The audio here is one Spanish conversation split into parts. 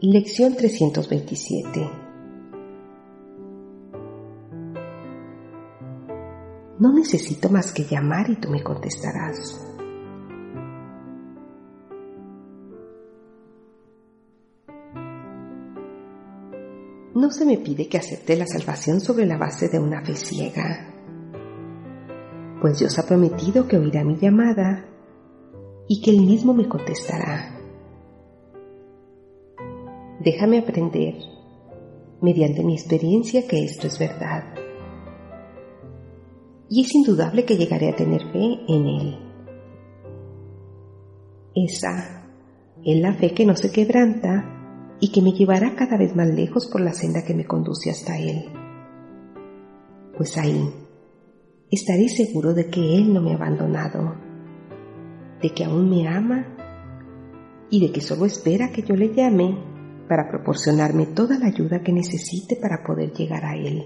Lección 327 No necesito más que llamar y tú me contestarás. No se me pide que acepte la salvación sobre la base de una fe ciega, pues Dios ha prometido que oirá mi llamada y que Él mismo me contestará. Déjame aprender, mediante mi experiencia, que esto es verdad. Y es indudable que llegaré a tener fe en Él. Esa es la fe que no se quebranta y que me llevará cada vez más lejos por la senda que me conduce hasta Él. Pues ahí estaré seguro de que Él no me ha abandonado, de que aún me ama y de que solo espera que yo le llame para proporcionarme toda la ayuda que necesite para poder llegar a Él.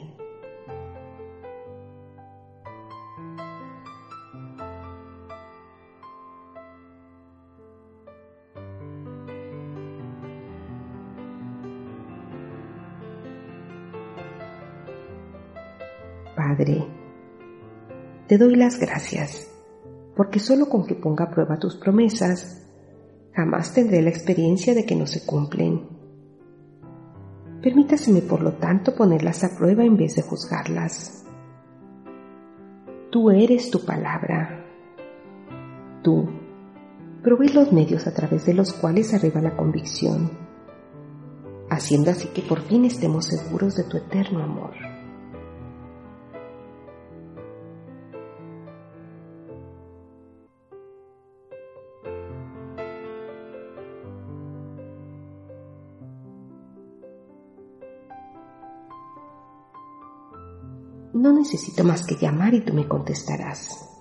Padre, te doy las gracias, porque solo con que ponga a prueba tus promesas, jamás tendré la experiencia de que no se cumplen. Permítaseme, por lo tanto, ponerlas a prueba en vez de juzgarlas. Tú eres tu palabra. Tú provees los medios a través de los cuales arriba la convicción, haciendo así que por fin estemos seguros de tu eterno amor. No necesito más que llamar y tú me contestarás.